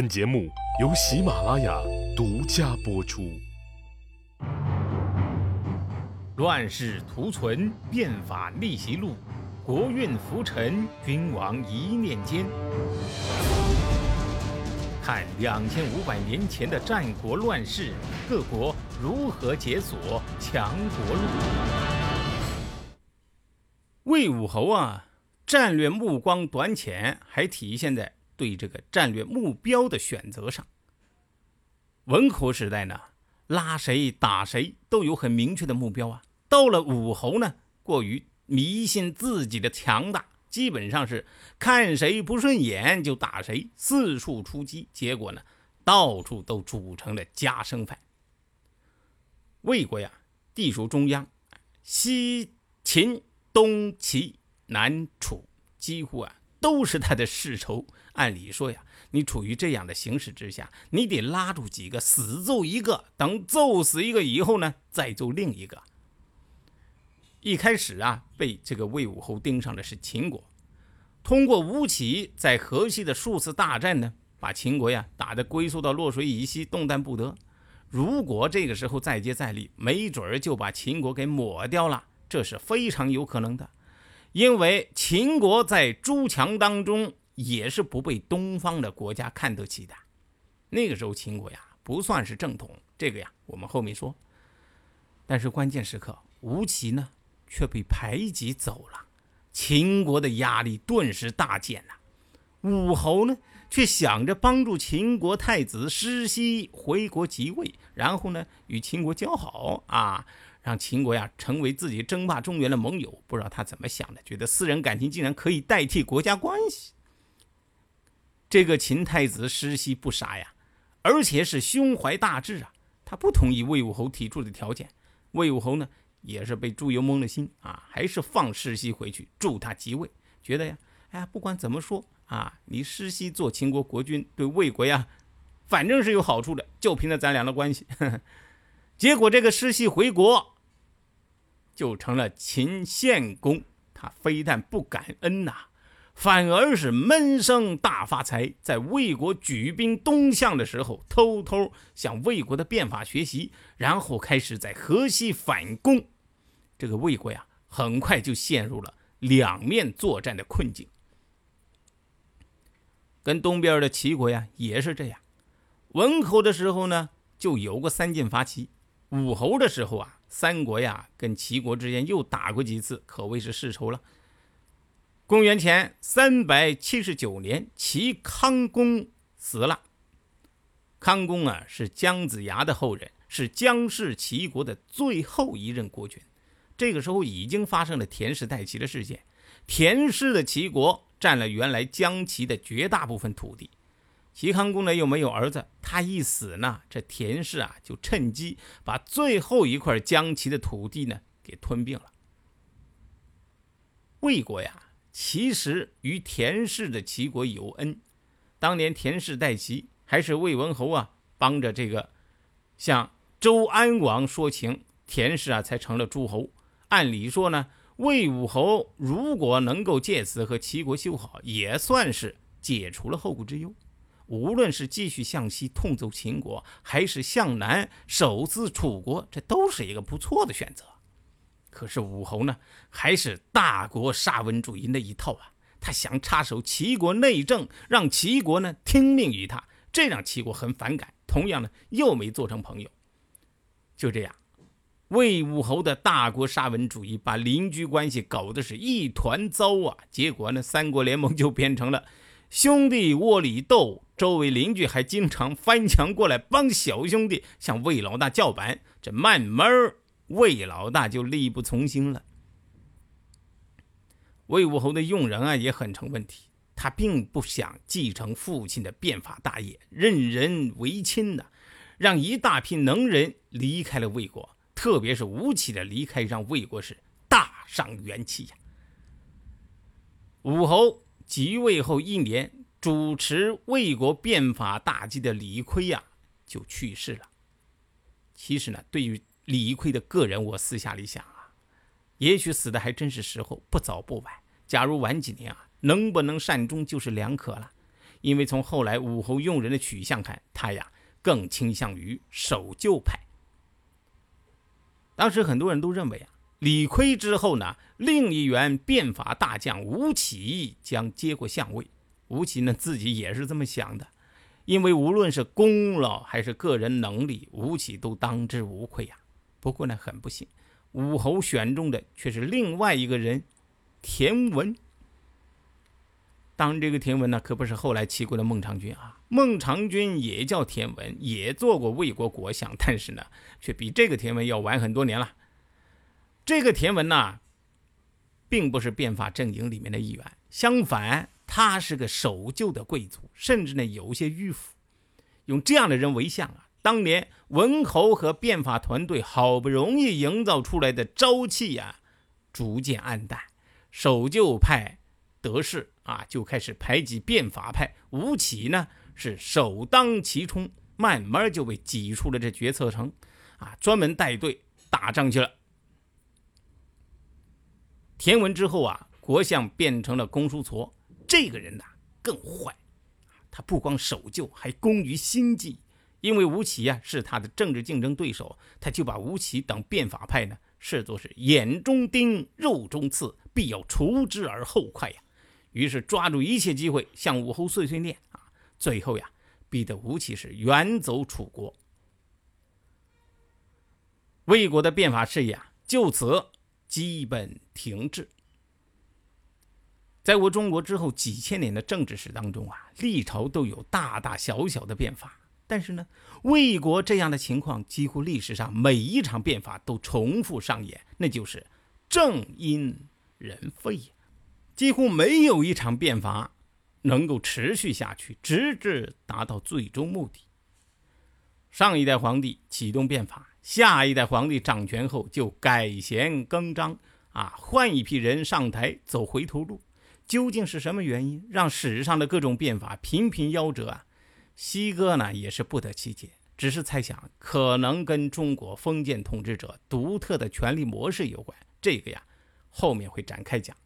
本节目由喜马拉雅独家播出。乱世图存，变法逆袭录，国运浮沉，君王一念间。看两千五百年前的战国乱世，各国如何解锁强国路。魏武侯啊，战略目光短浅，还体现在。对这个战略目标的选择上，文侯时代呢，拉谁打谁都有很明确的目标啊。到了武侯呢，过于迷信自己的强大，基本上是看谁不顺眼就打谁，四处出击，结果呢，到处都煮成了夹生饭。魏国呀，地处中央，西秦、东齐、南楚，几乎啊都是他的世仇。按理说呀，你处于这样的形势之下，你得拉住几个死揍一个，等揍死一个以后呢，再揍另一个。一开始啊，被这个魏武侯盯上的是秦国，通过吴起在河西的数次大战呢，把秦国呀打得龟缩到洛水以西，动弹不得。如果这个时候再接再厉，没准儿就把秦国给抹掉了，这是非常有可能的，因为秦国在诸强当中。也是不被东方的国家看得起的。那个时候，秦国呀不算是正统，这个呀我们后面说。但是关键时刻，吴起呢却被排挤走了，秦国的压力顿时大减了。武侯呢却想着帮助秦国太子师西回国即位，然后呢与秦国交好啊，让秦国呀成为自己争霸中原的盟友。不知道他怎么想的，觉得私人感情竟然可以代替国家关系。这个秦太子师西不傻呀，而且是胸怀大志啊。他不同意魏武侯提出的条件，魏武侯呢也是被朱由蒙了心啊，还是放师西回去助他即位。觉得呀，哎呀，不管怎么说啊，你师西做秦国国君对魏国呀，反正是有好处的，就凭着咱俩的关系。结果这个师西回国，就成了秦献公，他非但不感恩呐。反而是闷声大发财，在魏国举兵东向的时候，偷偷向魏国的变法学习，然后开始在河西反攻。这个魏国呀，很快就陷入了两面作战的困境。跟东边的齐国呀也是这样。文侯的时候呢，就有过三晋伐齐；武侯的时候啊，三国呀跟齐国之间又打过几次，可谓是世仇了。公元前三百七十九年，齐康公死了。康公啊，是姜子牙的后人，是姜氏齐国的最后一任国君。这个时候已经发生了田氏代齐的事件，田氏的齐国占了原来姜齐的绝大部分土地。齐康公呢又没有儿子，他一死呢，这田氏啊就趁机把最后一块姜齐的土地呢给吞并了。魏国呀。其实与田氏的齐国有恩，当年田氏代齐，还是魏文侯啊帮着这个向周安王说情，田氏啊才成了诸侯。按理说呢，魏武侯如果能够借此和齐国修好，也算是解除了后顾之忧。无论是继续向西痛揍秦国，还是向南守自楚国，这都是一个不错的选择。可是武侯呢，还是大国沙文主义那一套啊。他想插手齐国内政，让齐国呢听命于他，这让齐国很反感。同样呢，又没做成朋友。就这样，魏武侯的大国沙文主义把邻居关系搞得是一团糟啊。结果呢，三国联盟就变成了兄弟窝里斗，周围邻居还经常翻墙过来帮小兄弟向魏老大叫板。这慢慢。魏老大就力不从心了。魏武侯的用人啊也很成问题，他并不想继承父亲的变法大业，任人唯亲呐，让一大批能人离开了魏国，特别是吴起的离开，让魏国是大伤元气呀。武侯即位后一年，主持魏国变法大计的李悝呀就去世了。其实呢，对于李逵的个人，我私下里想啊，也许死的还真是时候，不早不晚。假如晚几年啊，能不能善终就是两可了。因为从后来武侯用人的取向看，他呀更倾向于守旧派。当时很多人都认为啊，李悝之后呢，另一员变法大将吴起将接过相位。吴起呢自己也是这么想的，因为无论是功劳还是个人能力，吴起都当之无愧呀。不过呢，很不幸，武侯选中的却是另外一个人，田文。当这个田文呢，可不是后来齐国的孟尝君啊。孟尝君也叫田文，也做过魏国国相，但是呢，却比这个田文要晚很多年了。这个田文呢，并不是变法阵营里面的一员，相反，他是个守旧的贵族，甚至呢，有些迂腐。用这样的人为相啊，当年文侯和变法团队好不容易营造出来的朝气呀，逐渐暗淡，守旧派得势。啊，就开始排挤变法派。吴起呢是首当其冲，慢慢就被挤出了这决策层，啊，专门带队打仗去了。田文之后啊，国相变成了公叔痤，这个人呐更坏，他不光守旧，还工于心计。因为吴起呀是他的政治竞争对手，他就把吴起等变法派呢视作是眼中钉、肉中刺，必要除之而后快呀。于是抓住一切机会向武侯碎碎念啊！最后呀，逼得吴起是远走楚国。魏国的变法事业啊，就此基本停滞。在我中国之后几千年的政治史当中啊，历朝都有大大小小的变法，但是呢，魏国这样的情况几乎历史上每一场变法都重复上演，那就是正因人废呀。几乎没有一场变法能够持续下去，直至达到最终目的。上一代皇帝启动变法，下一代皇帝掌权后就改弦更张，啊，换一批人上台走回头路。究竟是什么原因让史上的各种变法频频夭折啊？西哥呢也是不得其解，只是猜想可能跟中国封建统治者独特的权力模式有关。这个呀，后面会展开讲。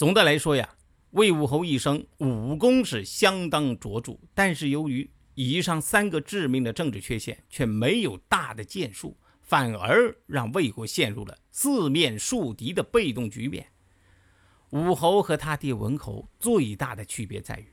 总的来说呀，魏武侯一生武功是相当卓著，但是由于以上三个致命的政治缺陷，却没有大的建树，反而让魏国陷入了四面树敌的被动局面。武侯和他爹文侯最大的区别在于，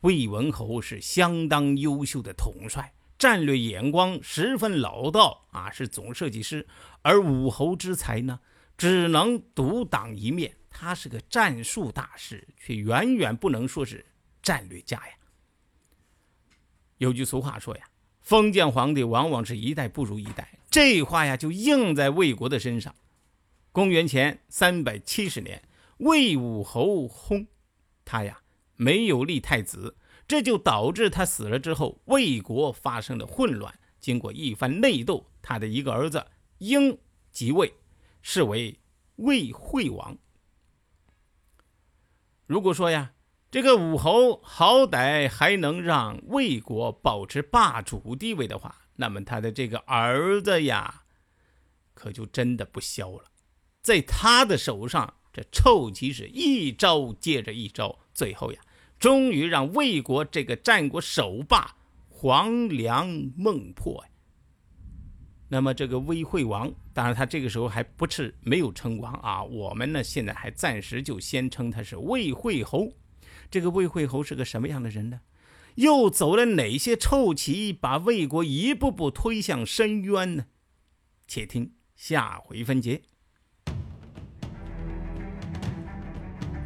魏文侯是相当优秀的统帅，战略眼光十分老道啊，是总设计师；而武侯之才呢，只能独当一面。他是个战术大师，却远远不能说是战略家呀。有句俗话说呀：“封建皇帝往往是一代不如一代。”这话呀，就应在魏国的身上。公元前三百七十年，魏武侯薨，他呀没有立太子，这就导致他死了之后，魏国发生了混乱。经过一番内斗，他的一个儿子婴即位，是为魏惠王。如果说呀，这个武侯好歹还能让魏国保持霸主地位的话，那么他的这个儿子呀，可就真的不消了。在他的手上，这臭棋是一招接着一招，最后呀，终于让魏国这个战国首霸黄粱梦破呀。那么这个魏惠王，当然他这个时候还不是没有称王啊。我们呢现在还暂时就先称他是魏惠侯。这个魏惠侯是个什么样的人呢？又走了哪些臭棋，把魏国一步步推向深渊呢？且听下回分解。